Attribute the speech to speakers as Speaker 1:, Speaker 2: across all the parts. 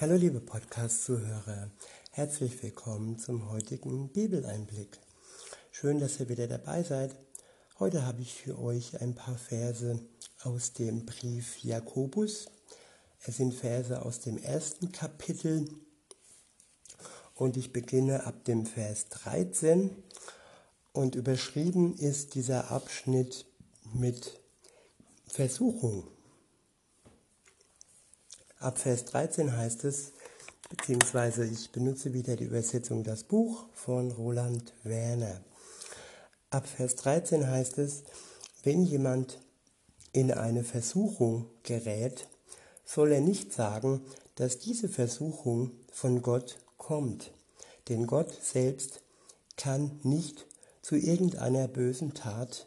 Speaker 1: Hallo liebe Podcast-Zuhörer, herzlich willkommen zum heutigen Bibeleinblick. Schön, dass ihr wieder dabei seid. Heute habe ich für euch ein paar Verse aus dem Brief Jakobus. Es sind Verse aus dem ersten Kapitel und ich beginne ab dem Vers 13 und überschrieben ist dieser Abschnitt mit Versuchung. Ab Vers 13 heißt es, beziehungsweise ich benutze wieder die Übersetzung Das Buch von Roland Werner. Ab Vers 13 heißt es, wenn jemand in eine Versuchung gerät, soll er nicht sagen, dass diese Versuchung von Gott kommt, denn Gott selbst kann nicht zu irgendeiner bösen Tat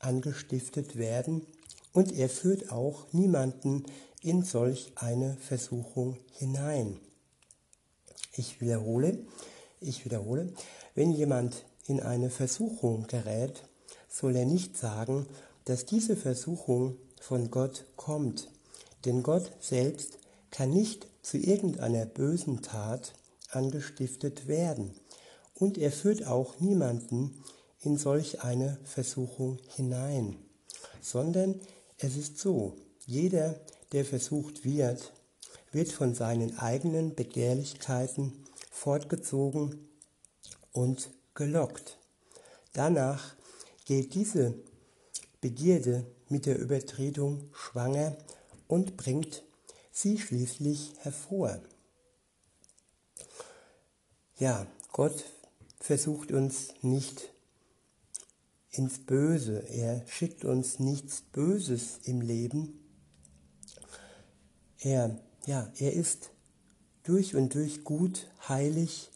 Speaker 1: angestiftet werden und er führt auch niemanden in solch eine Versuchung hinein. Ich wiederhole, ich wiederhole, wenn jemand in eine Versuchung gerät, soll er nicht sagen, dass diese Versuchung von Gott kommt, denn Gott selbst kann nicht zu irgendeiner bösen Tat angestiftet werden, und er führt auch niemanden in solch eine Versuchung hinein, sondern es ist so, jeder, der versucht wird, wird von seinen eigenen Begehrlichkeiten fortgezogen und gelockt. Danach geht diese Begierde mit der Übertretung schwanger und bringt sie schließlich hervor. Ja, Gott versucht uns nicht ins Böse. Er schickt uns nichts Böses im Leben, er, ja, er ist durch und durch gut, heilig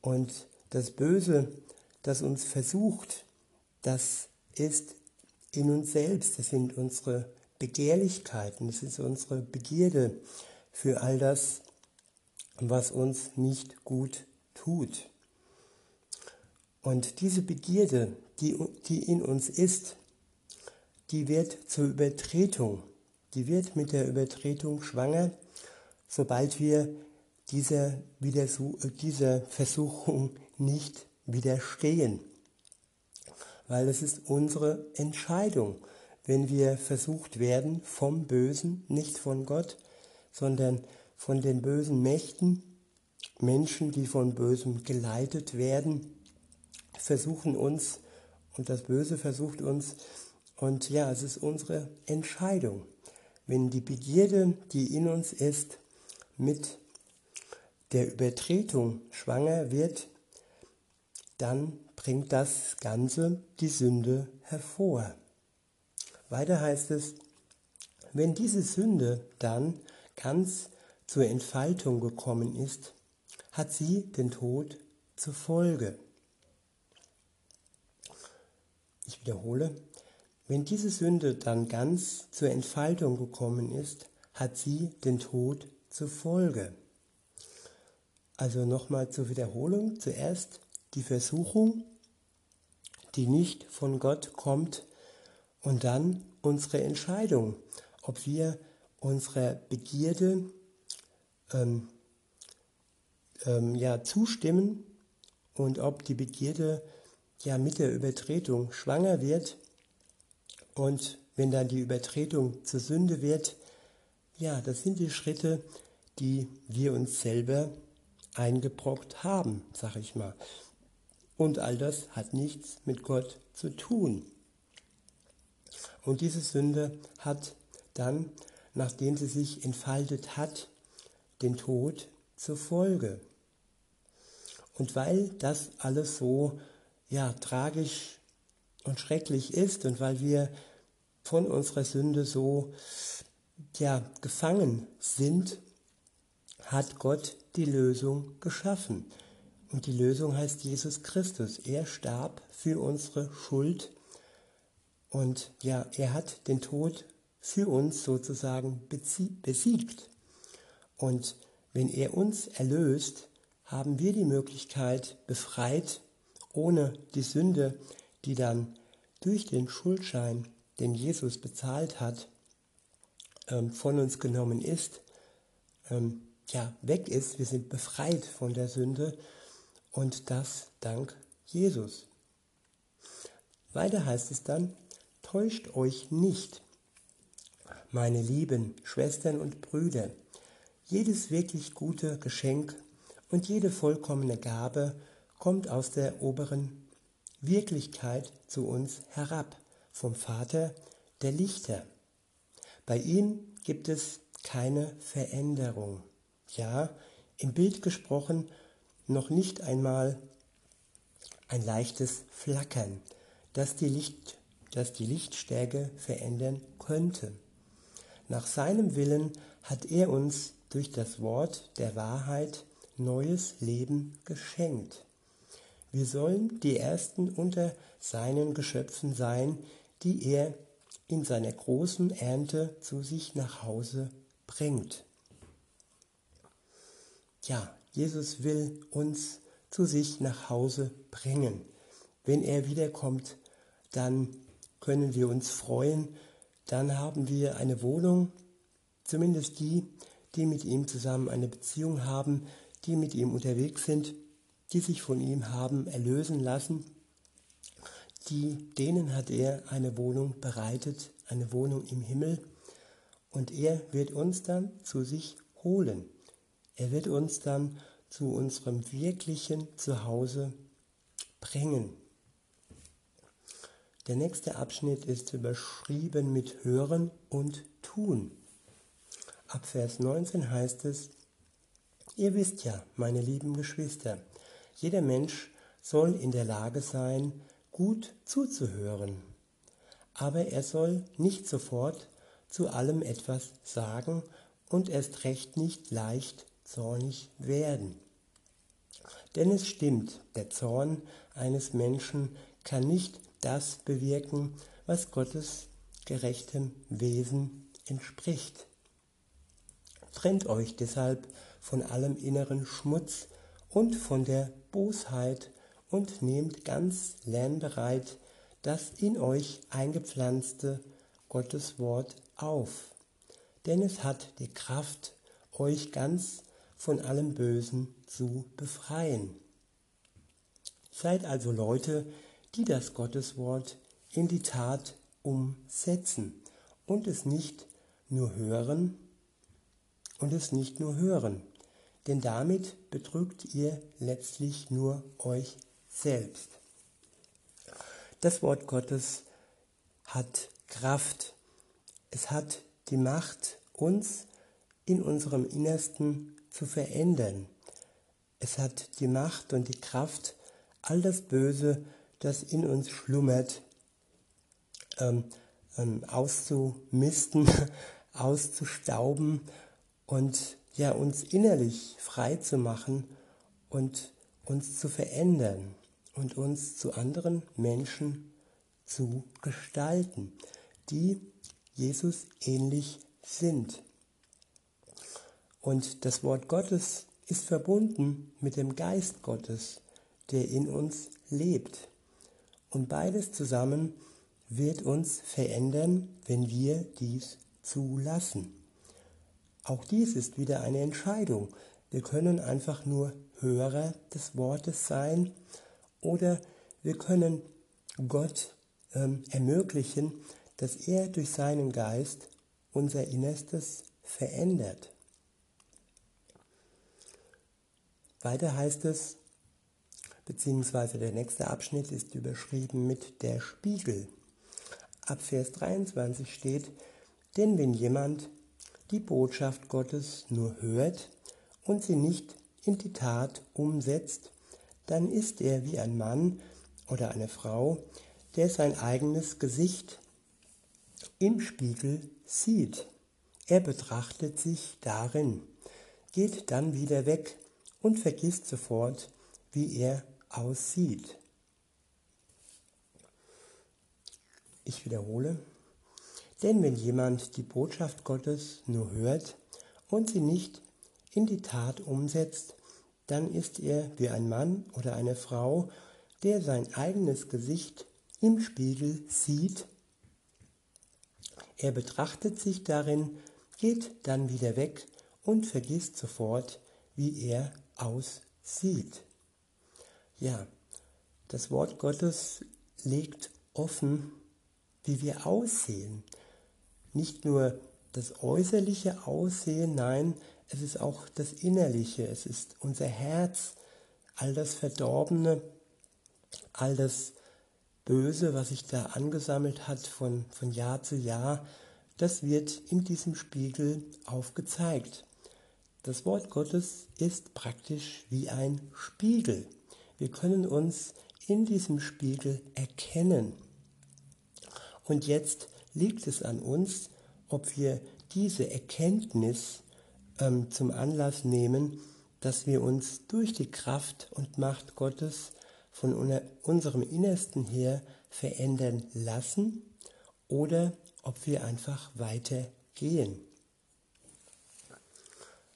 Speaker 1: und das Böse, das uns versucht, das ist in uns selbst, das sind unsere Begehrlichkeiten, das ist unsere Begierde für all das, was uns nicht gut tut. Und diese Begierde, die, die in uns ist, die wird zur Übertretung die wird mit der Übertretung schwanger, sobald wir dieser, dieser Versuchung nicht widerstehen. Weil es ist unsere Entscheidung, wenn wir versucht werden vom Bösen, nicht von Gott, sondern von den bösen Mächten, Menschen, die von Bösem geleitet werden, versuchen uns und das Böse versucht uns. Und ja, es ist unsere Entscheidung wenn die Begierde, die in uns ist, mit der Übertretung schwanger wird, dann bringt das Ganze die Sünde hervor. Weiter heißt es, wenn diese Sünde dann ganz zur Entfaltung gekommen ist, hat sie den Tod zur Folge. Ich wiederhole, wenn diese Sünde dann ganz zur Entfaltung gekommen ist, hat sie den Tod zur Folge. Also nochmal zur Wiederholung. Zuerst die Versuchung, die nicht von Gott kommt, und dann unsere Entscheidung, ob wir unserer Begierde ähm, ähm, ja, zustimmen und ob die Begierde ja mit der Übertretung schwanger wird und wenn dann die Übertretung zur Sünde wird, ja, das sind die Schritte, die wir uns selber eingebrockt haben, sag ich mal. Und all das hat nichts mit Gott zu tun. Und diese Sünde hat dann, nachdem sie sich entfaltet hat, den Tod zur Folge. Und weil das alles so ja tragisch und schrecklich ist und weil wir von unserer Sünde so ja, gefangen sind, hat Gott die Lösung geschaffen. Und die Lösung heißt Jesus Christus. Er starb für unsere Schuld und ja, er hat den Tod für uns sozusagen besiegt. Und wenn er uns erlöst, haben wir die Möglichkeit, befreit, ohne die Sünde die dann durch den Schuldschein, den Jesus bezahlt hat, ähm, von uns genommen ist, ähm, ja weg ist. Wir sind befreit von der Sünde und das dank Jesus. Weiter heißt es dann, täuscht euch nicht, meine lieben Schwestern und Brüder. Jedes wirklich gute Geschenk und jede vollkommene Gabe kommt aus der oberen Wirklichkeit zu uns herab, vom Vater der Lichter. Bei ihm gibt es keine Veränderung. Ja, im Bild gesprochen, noch nicht einmal ein leichtes Flackern, das die, Licht, das die Lichtstärke verändern könnte. Nach seinem Willen hat er uns durch das Wort der Wahrheit neues Leben geschenkt. Wir sollen die Ersten unter seinen Geschöpfen sein, die er in seiner großen Ernte zu sich nach Hause bringt. Ja, Jesus will uns zu sich nach Hause bringen. Wenn er wiederkommt, dann können wir uns freuen, dann haben wir eine Wohnung, zumindest die, die mit ihm zusammen eine Beziehung haben, die mit ihm unterwegs sind, die sich von ihm haben erlösen lassen, die, denen hat er eine Wohnung bereitet, eine Wohnung im Himmel, und er wird uns dann zu sich holen. Er wird uns dann zu unserem wirklichen Zuhause bringen. Der nächste Abschnitt ist überschrieben mit Hören und Tun. Ab Vers 19 heißt es, Ihr wisst ja, meine lieben Geschwister, jeder Mensch soll in der Lage sein, gut zuzuhören. Aber er soll nicht sofort zu allem etwas sagen und erst recht nicht leicht zornig werden. Denn es stimmt, der Zorn eines Menschen kann nicht das bewirken, was Gottes gerechtem Wesen entspricht. Trennt euch deshalb von allem inneren Schmutz und von der Bosheit und nehmt ganz lernbereit das in euch eingepflanzte Gotteswort auf, denn es hat die Kraft, euch ganz von allem Bösen zu befreien. Seid also Leute, die das Gotteswort in die Tat umsetzen und es nicht nur hören und es nicht nur hören, denn damit betrügt ihr letztlich nur euch selbst. Das Wort Gottes hat Kraft, es hat die Macht, uns in unserem Innersten zu verändern. Es hat die Macht und die Kraft, all das Böse, das in uns schlummert, ähm, ähm, auszumisten, auszustauben und ja uns innerlich frei zu machen und uns zu verändern und uns zu anderen Menschen zu gestalten, die Jesus ähnlich sind. Und das Wort Gottes ist verbunden mit dem Geist Gottes, der in uns lebt. Und beides zusammen wird uns verändern, wenn wir dies zulassen. Auch dies ist wieder eine Entscheidung. Wir können einfach nur Hörer des Wortes sein oder wir können Gott ähm, ermöglichen, dass er durch seinen Geist unser Innerstes verändert. Weiter heißt es, beziehungsweise der nächste Abschnitt ist überschrieben mit der Spiegel. Ab Vers 23 steht, denn wenn jemand die Botschaft Gottes nur hört und sie nicht in die Tat umsetzt, dann ist er wie ein Mann oder eine Frau, der sein eigenes Gesicht im Spiegel sieht. Er betrachtet sich darin, geht dann wieder weg und vergisst sofort, wie er aussieht. Ich wiederhole, denn wenn jemand die Botschaft Gottes nur hört und sie nicht in die Tat umsetzt, dann ist er wie ein Mann oder eine Frau, der sein eigenes Gesicht im Spiegel sieht. Er betrachtet sich darin, geht dann wieder weg und vergisst sofort, wie er aussieht. Ja, das Wort Gottes legt offen, wie wir aussehen. Nicht nur das äußerliche Aussehen, nein, es ist auch das Innerliche, es ist unser Herz, all das Verdorbene, all das Böse, was sich da angesammelt hat von, von Jahr zu Jahr, das wird in diesem Spiegel aufgezeigt. Das Wort Gottes ist praktisch wie ein Spiegel. Wir können uns in diesem Spiegel erkennen. Und jetzt liegt es an uns, ob wir diese Erkenntnis ähm, zum Anlass nehmen, dass wir uns durch die Kraft und Macht Gottes von unserem Innersten her verändern lassen oder ob wir einfach weitergehen.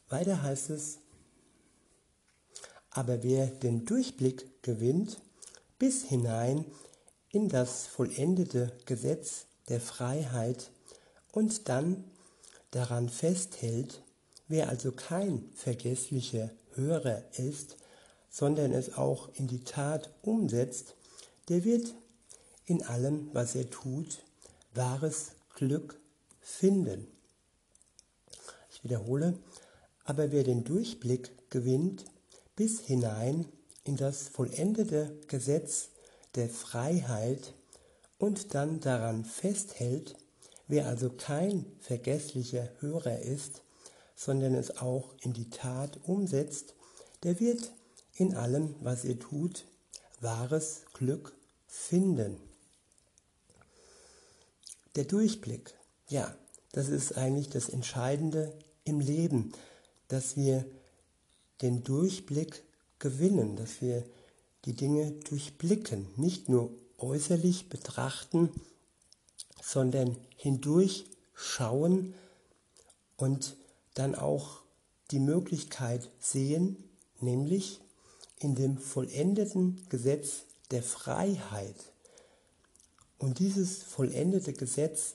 Speaker 1: Weiter heißt es, aber wer den Durchblick gewinnt bis hinein in das vollendete Gesetz der Freiheit und dann daran festhält, wer also kein vergesslicher Hörer ist, sondern es auch in die Tat umsetzt, der wird in allem, was er tut, wahres Glück finden. Ich wiederhole, aber wer den Durchblick gewinnt bis hinein in das vollendete Gesetz der Freiheit und dann daran festhält, wer also kein vergesslicher Hörer ist, sondern es auch in die Tat umsetzt, der wird in allem, was ihr tut, wahres Glück finden. Der Durchblick, ja, das ist eigentlich das Entscheidende im Leben, dass wir den Durchblick gewinnen, dass wir die Dinge durchblicken, nicht nur äußerlich betrachten, sondern hindurchschauen und dann auch die Möglichkeit sehen, nämlich in dem vollendeten Gesetz der Freiheit. Und dieses vollendete Gesetz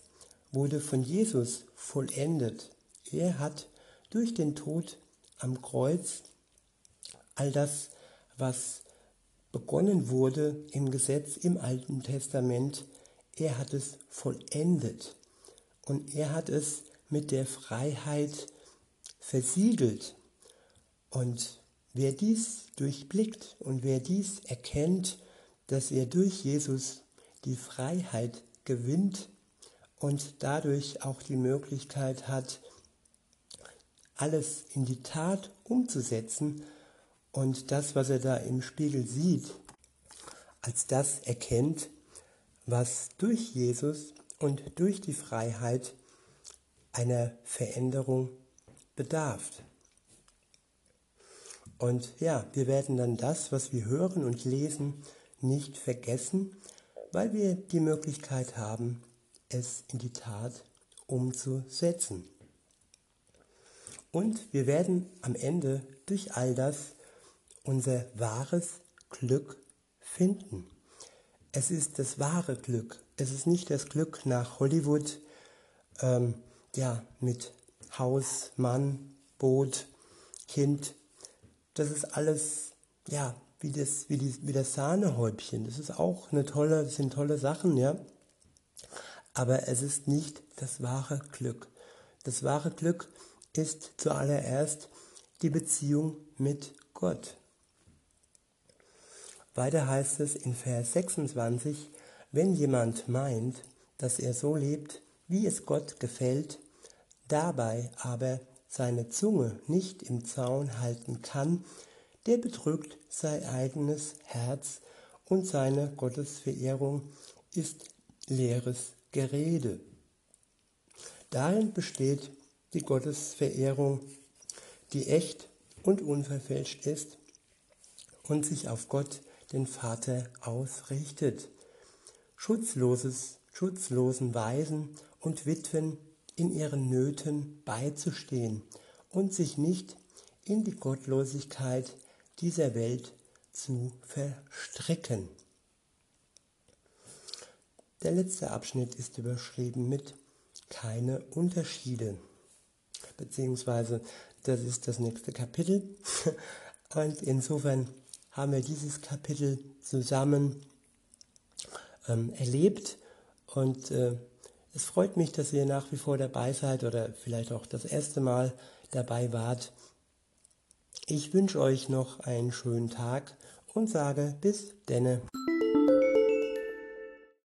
Speaker 1: wurde von Jesus vollendet. Er hat durch den Tod am Kreuz all das, was begonnen wurde im Gesetz im Alten Testament, er hat es vollendet und er hat es mit der Freiheit versiegelt. Und wer dies durchblickt und wer dies erkennt, dass er durch Jesus die Freiheit gewinnt und dadurch auch die Möglichkeit hat, alles in die Tat umzusetzen und das, was er da im Spiegel sieht, als das erkennt, was durch Jesus und durch die Freiheit einer Veränderung bedarf. Und ja, wir werden dann das, was wir hören und lesen, nicht vergessen, weil wir die Möglichkeit haben, es in die Tat umzusetzen. Und wir werden am Ende durch all das unser wahres Glück finden. Es ist das wahre Glück. Es ist nicht das Glück nach Hollywood, ähm, ja, mit Haus, Mann, Boot, Kind. Das ist alles, ja, wie das, wie, die, wie das Sahnehäubchen. Das ist auch eine tolle, das sind tolle Sachen, ja. Aber es ist nicht das wahre Glück. Das wahre Glück ist zuallererst die Beziehung mit Gott. Weiter heißt es in Vers 26, wenn jemand meint, dass er so lebt, wie es Gott gefällt, dabei aber seine Zunge nicht im Zaun halten kann, der betrügt sein eigenes Herz und seine Gottesverehrung ist leeres Gerede. Darin besteht die Gottesverehrung, die echt und unverfälscht ist und sich auf Gott, den Vater, ausrichtet. Schutzloses, schutzlosen Waisen und Witwen in ihren Nöten beizustehen und sich nicht in die Gottlosigkeit dieser Welt zu verstricken. Der letzte Abschnitt ist überschrieben mit keine Unterschiede beziehungsweise das ist das nächste Kapitel. Und insofern haben wir dieses Kapitel zusammen ähm, erlebt und äh, es freut mich, dass ihr nach wie vor dabei seid oder vielleicht auch das erste Mal dabei wart. Ich wünsche euch noch einen schönen Tag und sage bis denne.